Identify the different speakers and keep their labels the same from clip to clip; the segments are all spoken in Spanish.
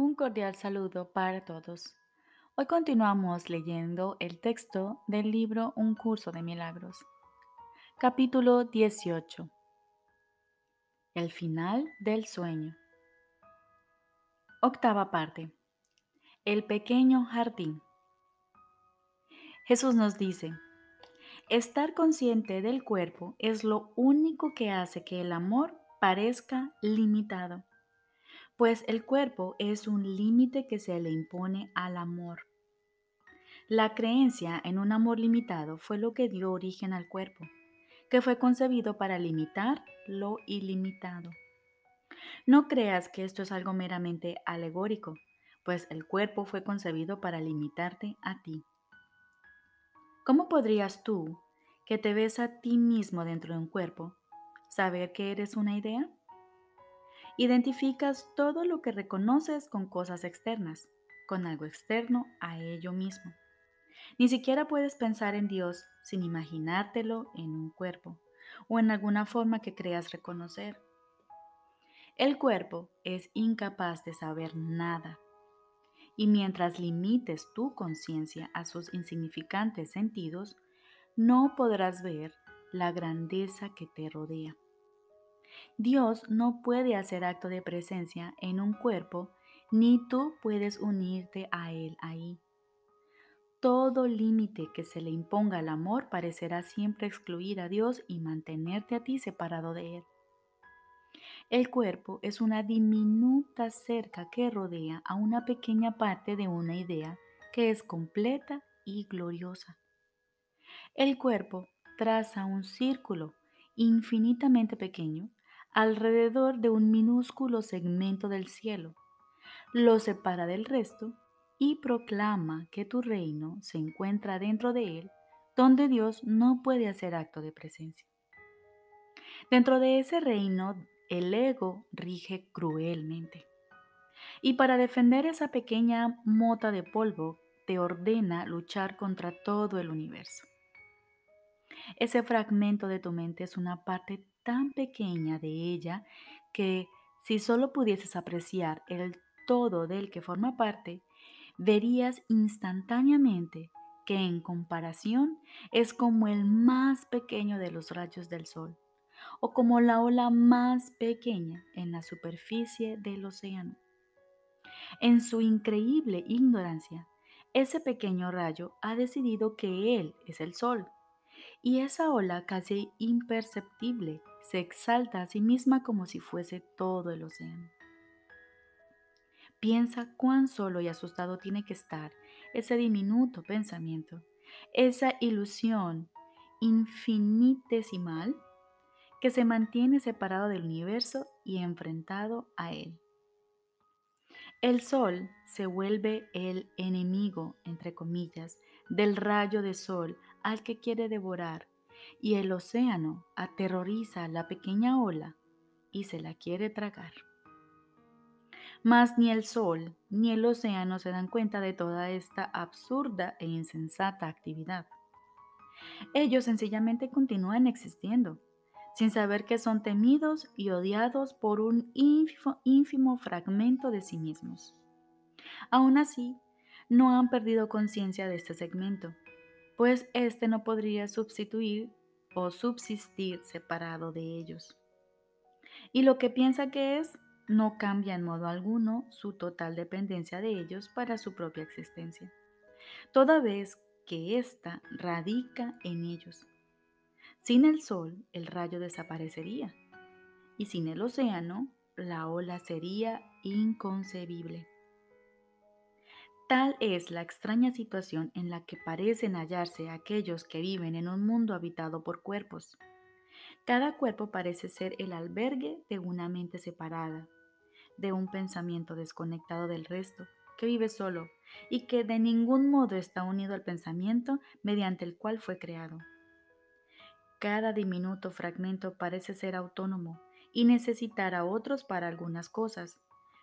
Speaker 1: Un cordial saludo para todos. Hoy continuamos leyendo el texto del libro Un curso de milagros. Capítulo 18. El final del sueño. Octava parte. El pequeño jardín. Jesús nos dice, estar consciente del cuerpo es lo único que hace que el amor parezca limitado pues el cuerpo es un límite que se le impone al amor. La creencia en un amor limitado fue lo que dio origen al cuerpo, que fue concebido para limitar lo ilimitado. No creas que esto es algo meramente alegórico, pues el cuerpo fue concebido para limitarte a ti. ¿Cómo podrías tú, que te ves a ti mismo dentro de un cuerpo, saber que eres una idea? Identificas todo lo que reconoces con cosas externas, con algo externo a ello mismo. Ni siquiera puedes pensar en Dios sin imaginártelo en un cuerpo o en alguna forma que creas reconocer. El cuerpo es incapaz de saber nada. Y mientras limites tu conciencia a sus insignificantes sentidos, no podrás ver la grandeza que te rodea. Dios no puede hacer acto de presencia en un cuerpo, ni tú puedes unirte a Él ahí. Todo límite que se le imponga al amor parecerá siempre excluir a Dios y mantenerte a ti separado de Él. El cuerpo es una diminuta cerca que rodea a una pequeña parte de una idea que es completa y gloriosa. El cuerpo traza un círculo infinitamente pequeño alrededor de un minúsculo segmento del cielo, lo separa del resto y proclama que tu reino se encuentra dentro de él, donde Dios no puede hacer acto de presencia. Dentro de ese reino, el ego rige cruelmente. Y para defender esa pequeña mota de polvo, te ordena luchar contra todo el universo. Ese fragmento de tu mente es una parte tan pequeña de ella que si solo pudieses apreciar el todo del que forma parte, verías instantáneamente que en comparación es como el más pequeño de los rayos del sol o como la ola más pequeña en la superficie del océano. En su increíble ignorancia, ese pequeño rayo ha decidido que él es el sol y esa ola casi imperceptible se exalta a sí misma como si fuese todo el océano. Piensa cuán solo y asustado tiene que estar ese diminuto pensamiento, esa ilusión infinitesimal que se mantiene separado del universo y enfrentado a él. El sol se vuelve el enemigo, entre comillas, del rayo de sol al que quiere devorar y el océano aterroriza a la pequeña ola y se la quiere tragar. Mas ni el sol ni el océano se dan cuenta de toda esta absurda e insensata actividad. Ellos sencillamente continúan existiendo, sin saber que son temidos y odiados por un ínfimo, fragmento de sí mismos. Aún así, no han perdido conciencia de este segmento pues éste no podría sustituir o subsistir separado de ellos. Y lo que piensa que es no cambia en modo alguno su total dependencia de ellos para su propia existencia, toda vez que ésta radica en ellos. Sin el sol, el rayo desaparecería, y sin el océano, la ola sería inconcebible. Tal es la extraña situación en la que parecen hallarse aquellos que viven en un mundo habitado por cuerpos. Cada cuerpo parece ser el albergue de una mente separada, de un pensamiento desconectado del resto, que vive solo y que de ningún modo está unido al pensamiento mediante el cual fue creado. Cada diminuto fragmento parece ser autónomo y necesitar a otros para algunas cosas,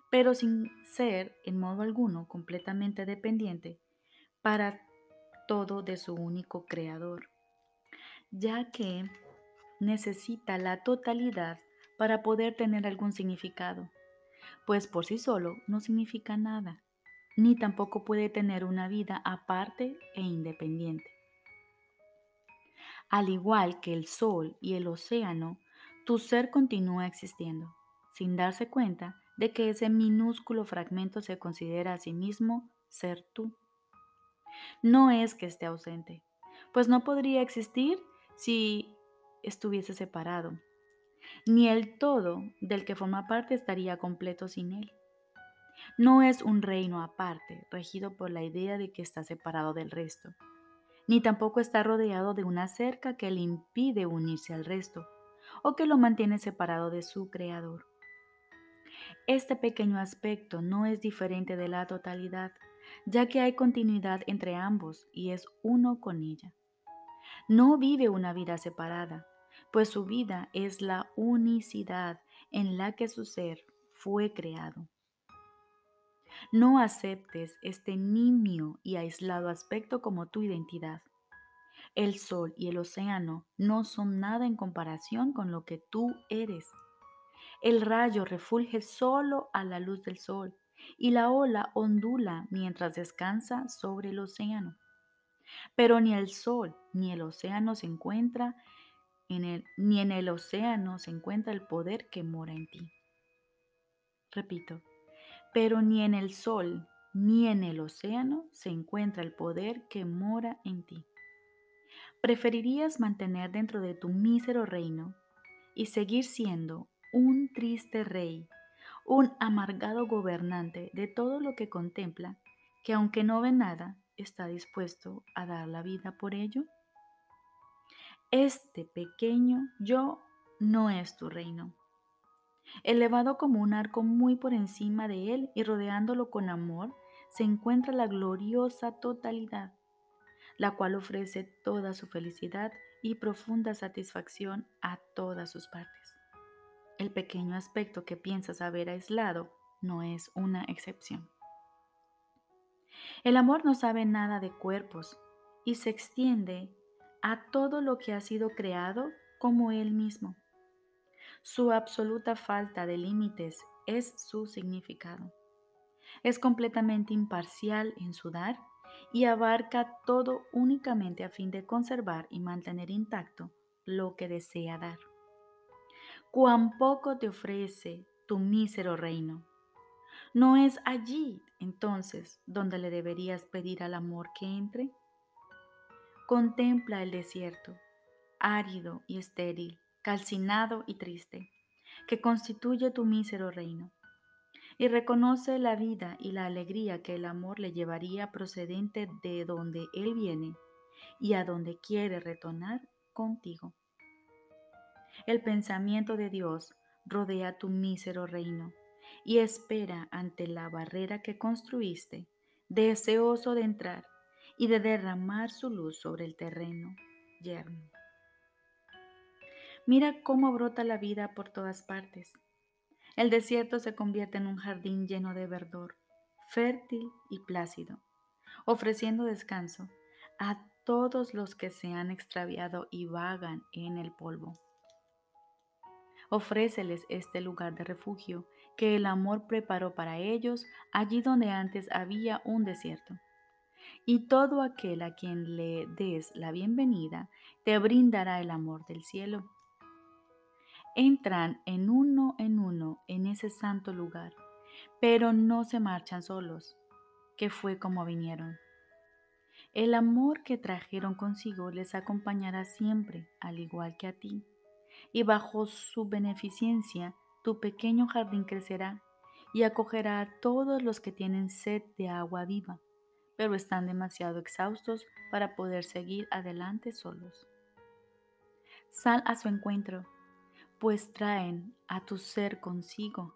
Speaker 1: pero sin ser en modo alguno completamente dependiente para todo de su único creador, ya que necesita la totalidad para poder tener algún significado. pues por sí solo no significa nada, ni tampoco puede tener una vida aparte e independiente. Al igual que el sol y el océano, tu ser continúa existiendo, sin darse cuenta de que ese minúsculo fragmento se considera a sí mismo ser tú. No es que esté ausente, pues no podría existir si estuviese separado, ni el todo del que forma parte estaría completo sin él. No es un reino aparte, regido por la idea de que está separado del resto, ni tampoco está rodeado de una cerca que le impide unirse al resto, o que lo mantiene separado de su creador. Este pequeño aspecto no es diferente de la totalidad, ya que hay continuidad entre ambos y es uno con ella. No vive una vida separada, pues su vida es la unicidad en la que su ser fue creado. No aceptes este nimio y aislado aspecto como tu identidad. El sol y el océano no son nada en comparación con lo que tú eres. El rayo refulge solo a la luz del sol y la ola ondula mientras descansa sobre el océano. Pero ni el sol ni el océano se encuentra en el, ni en el océano se encuentra el poder que mora en ti. Repito, pero ni en el sol ni en el océano se encuentra el poder que mora en ti. Preferirías mantener dentro de tu mísero reino y seguir siendo un triste rey, un amargado gobernante de todo lo que contempla, que aunque no ve nada, está dispuesto a dar la vida por ello? Este pequeño yo no es tu reino. Elevado como un arco muy por encima de él y rodeándolo con amor, se encuentra la gloriosa totalidad, la cual ofrece toda su felicidad y profunda satisfacción a todas sus partes. El pequeño aspecto que piensas haber aislado no es una excepción. El amor no sabe nada de cuerpos y se extiende a todo lo que ha sido creado como Él mismo. Su absoluta falta de límites es su significado. Es completamente imparcial en su dar y abarca todo únicamente a fin de conservar y mantener intacto lo que desea dar. Cuán poco te ofrece tu mísero reino. ¿No es allí entonces donde le deberías pedir al amor que entre? Contempla el desierto, árido y estéril, calcinado y triste, que constituye tu mísero reino, y reconoce la vida y la alegría que el amor le llevaría procedente de donde Él viene y a donde quiere retornar contigo. El pensamiento de Dios rodea tu mísero reino y espera ante la barrera que construiste, deseoso de entrar y de derramar su luz sobre el terreno yermo. Mira cómo brota la vida por todas partes. El desierto se convierte en un jardín lleno de verdor, fértil y plácido, ofreciendo descanso a todos los que se han extraviado y vagan en el polvo. Ofréceles este lugar de refugio que el amor preparó para ellos allí donde antes había un desierto y todo aquel a quien le des la bienvenida te brindará el amor del cielo. Entran en uno en uno en ese santo lugar, pero no se marchan solos, que fue como vinieron. El amor que trajeron consigo les acompañará siempre, al igual que a ti, y bajo su beneficencia tu pequeño jardín crecerá y acogerá a todos los que tienen sed de agua viva pero están demasiado exhaustos para poder seguir adelante solos. Sal a su encuentro, pues traen a tu ser consigo,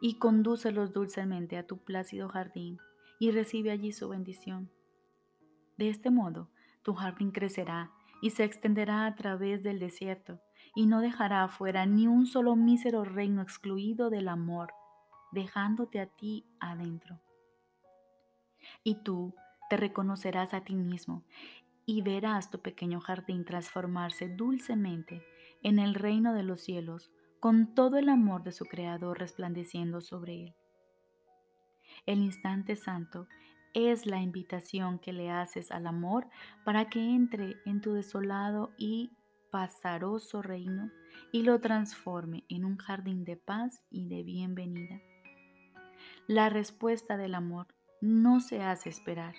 Speaker 1: y condúcelos dulcemente a tu plácido jardín y recibe allí su bendición. De este modo, tu jardín crecerá y se extenderá a través del desierto, y no dejará afuera ni un solo mísero reino excluido del amor, dejándote a ti adentro y tú te reconocerás a ti mismo y verás tu pequeño jardín transformarse dulcemente en el reino de los cielos con todo el amor de su Creador resplandeciendo sobre él. El instante santo es la invitación que le haces al amor para que entre en tu desolado y pasaroso reino y lo transforme en un jardín de paz y de bienvenida. La respuesta del amor no se hace esperar.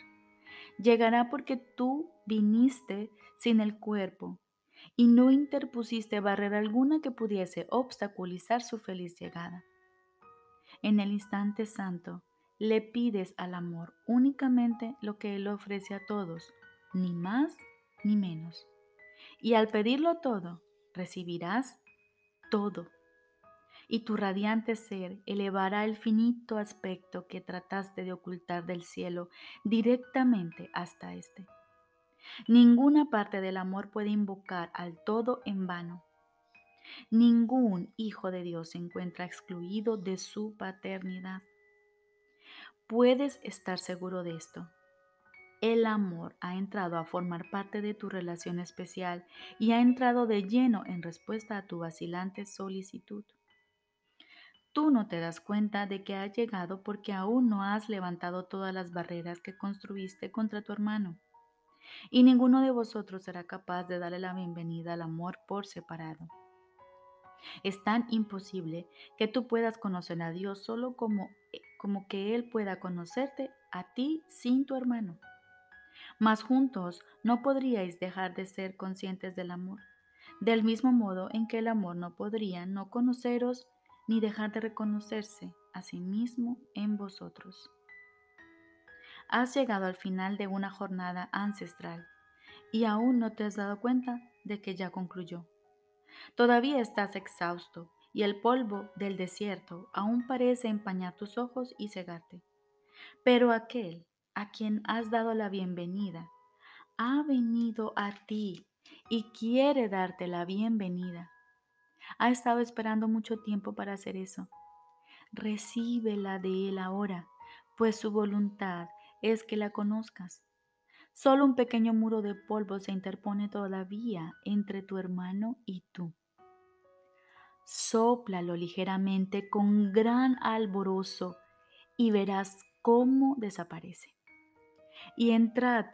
Speaker 1: Llegará porque tú viniste sin el cuerpo y no interpusiste barrera alguna que pudiese obstaculizar su feliz llegada. En el instante santo, le pides al amor únicamente lo que Él ofrece a todos, ni más ni menos. Y al pedirlo todo, recibirás todo. Y tu radiante ser elevará el finito aspecto que trataste de ocultar del cielo directamente hasta este. Ninguna parte del amor puede invocar al todo en vano. Ningún hijo de Dios se encuentra excluido de su paternidad. Puedes estar seguro de esto. El amor ha entrado a formar parte de tu relación especial y ha entrado de lleno en respuesta a tu vacilante solicitud. Tú no te das cuenta de que ha llegado porque aún no has levantado todas las barreras que construiste contra tu hermano. Y ninguno de vosotros será capaz de darle la bienvenida al amor por separado. Es tan imposible que tú puedas conocer a Dios solo como, como que Él pueda conocerte a ti sin tu hermano. Mas juntos no podríais dejar de ser conscientes del amor, del mismo modo en que el amor no podría no conoceros ni dejar de reconocerse a sí mismo en vosotros. Has llegado al final de una jornada ancestral y aún no te has dado cuenta de que ya concluyó. Todavía estás exhausto y el polvo del desierto aún parece empañar tus ojos y cegarte. Pero aquel a quien has dado la bienvenida ha venido a ti y quiere darte la bienvenida. Ha estado esperando mucho tiempo para hacer eso. Recíbela de él ahora, pues su voluntad es que la conozcas. Solo un pequeño muro de polvo se interpone todavía entre tu hermano y tú. Sóplalo ligeramente con gran alborozo y verás cómo desaparece. Y entrad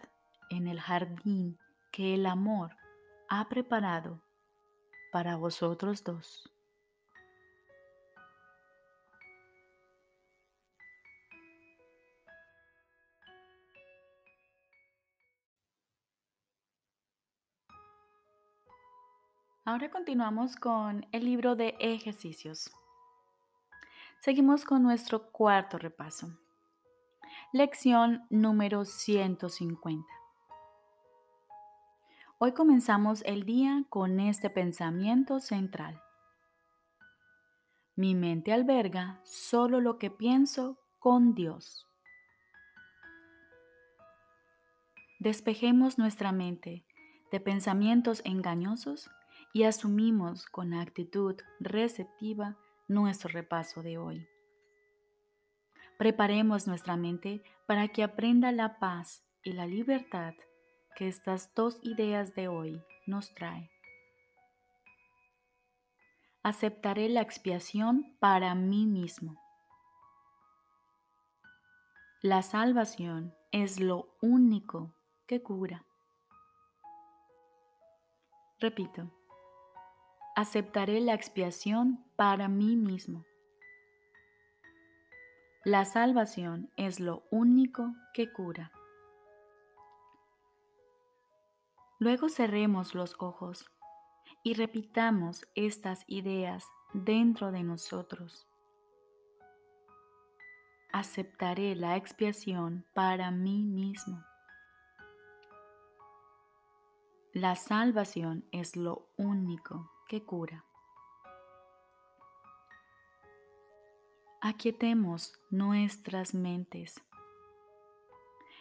Speaker 1: en el jardín que el amor ha preparado para vosotros dos. Ahora continuamos con el libro de ejercicios. Seguimos con nuestro cuarto repaso. Lección número 150. Hoy comenzamos el día con este pensamiento central. Mi mente alberga solo lo que pienso con Dios. Despejemos nuestra mente de pensamientos engañosos y asumimos con actitud receptiva nuestro repaso de hoy. Preparemos nuestra mente para que aprenda la paz y la libertad que estas dos ideas de hoy nos traen. Aceptaré la expiación para mí mismo. La salvación es lo único que cura. Repito, aceptaré la expiación para mí mismo. La salvación es lo único que cura. Luego cerremos los ojos y repitamos estas ideas dentro de nosotros. Aceptaré la expiación para mí mismo. La salvación es lo único que cura. Aquietemos nuestras mentes.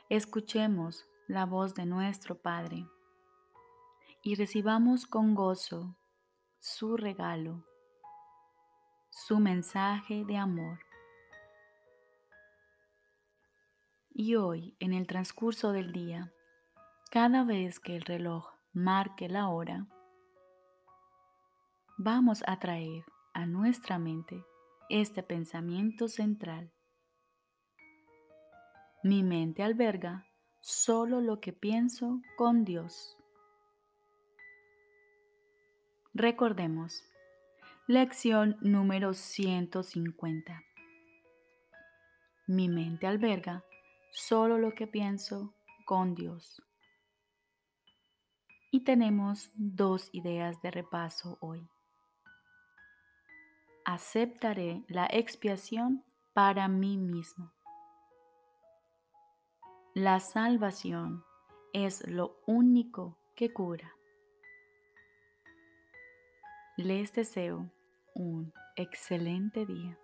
Speaker 1: Escuchemos la voz de nuestro Padre y recibamos con gozo su regalo, su mensaje de amor. Y hoy, en el transcurso del día, cada vez que el reloj marque la hora, vamos a traer a nuestra mente este pensamiento central. Mi mente alberga solo lo que pienso con Dios. Recordemos, lección número 150. Mi mente alberga solo lo que pienso con Dios. Y tenemos dos ideas de repaso hoy. Aceptaré la expiación para mí mismo. La salvación es lo único que cura. Les deseo un excelente día.